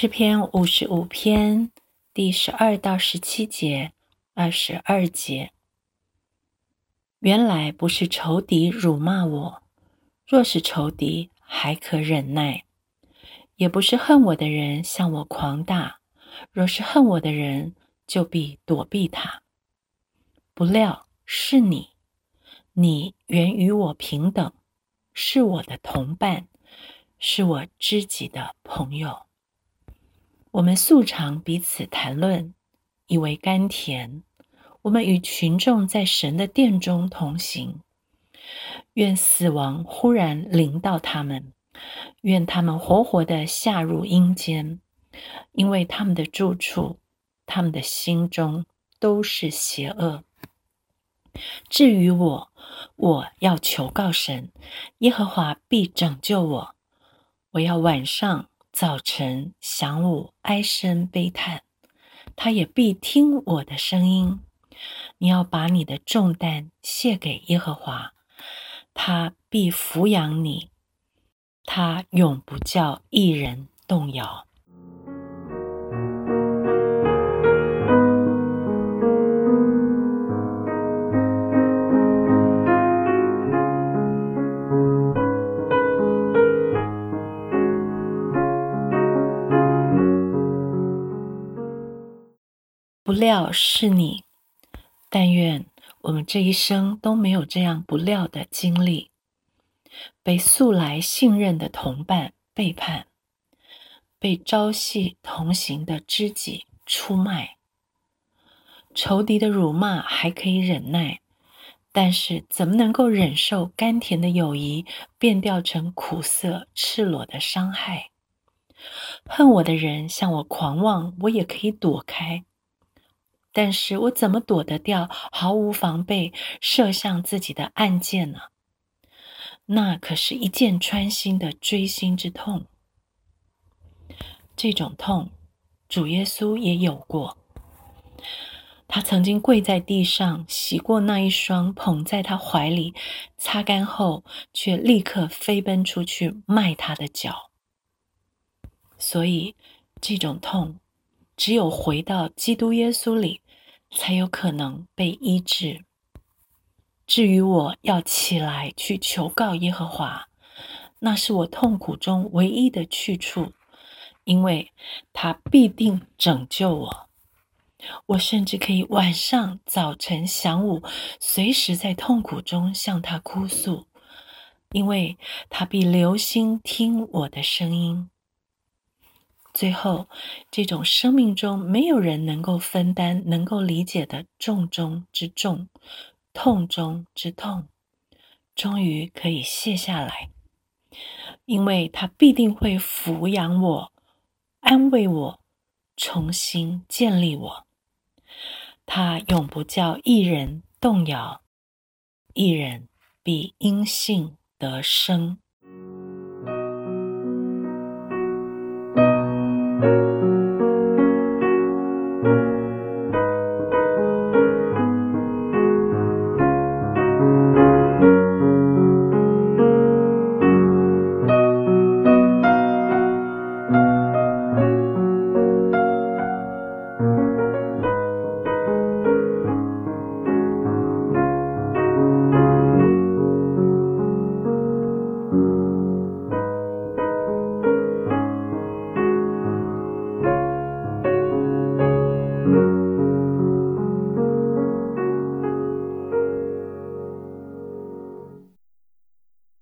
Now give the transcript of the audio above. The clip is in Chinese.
诗篇五十五篇第十二到十七节，二十二节。原来不是仇敌辱骂我，若是仇敌还可忍耐；也不是恨我的人向我狂大，若是恨我的人，就必躲避他。不料是你，你原与我平等，是我的同伴，是我知己的朋友。我们素常彼此谈论，以为甘甜。我们与群众在神的殿中同行。愿死亡忽然临到他们，愿他们活活的下入阴间，因为他们的住处、他们的心中都是邪恶。至于我，我要求告神，耶和华必拯救我。我要晚上。早晨、晌午，唉声悲叹，他也必听我的声音。你要把你的重担卸给耶和华，他必抚养你，他永不叫一人动摇。不料是你，但愿我们这一生都没有这样不料的经历：被素来信任的同伴背叛，被朝夕同行的知己出卖，仇敌的辱骂还可以忍耐，但是怎么能够忍受甘甜的友谊变调成苦涩赤裸的伤害？恨我的人向我狂妄，我也可以躲开。但是我怎么躲得掉毫无防备射向自己的暗箭呢？那可是一箭穿心的锥心之痛。这种痛，主耶稣也有过。他曾经跪在地上洗过那一双捧在他怀里，擦干后却立刻飞奔出去卖他的脚。所以这种痛。只有回到基督耶稣里，才有可能被医治。至于我要起来去求告耶和华，那是我痛苦中唯一的去处，因为他必定拯救我。我甚至可以晚上、早晨、晌午，随时在痛苦中向他哭诉，因为他必留心听我的声音。最后，这种生命中没有人能够分担、能够理解的重中之重、痛中之痛，终于可以卸下来，因为他必定会抚养我、安慰我、重新建立我。他永不叫一人动摇，一人必因信得生。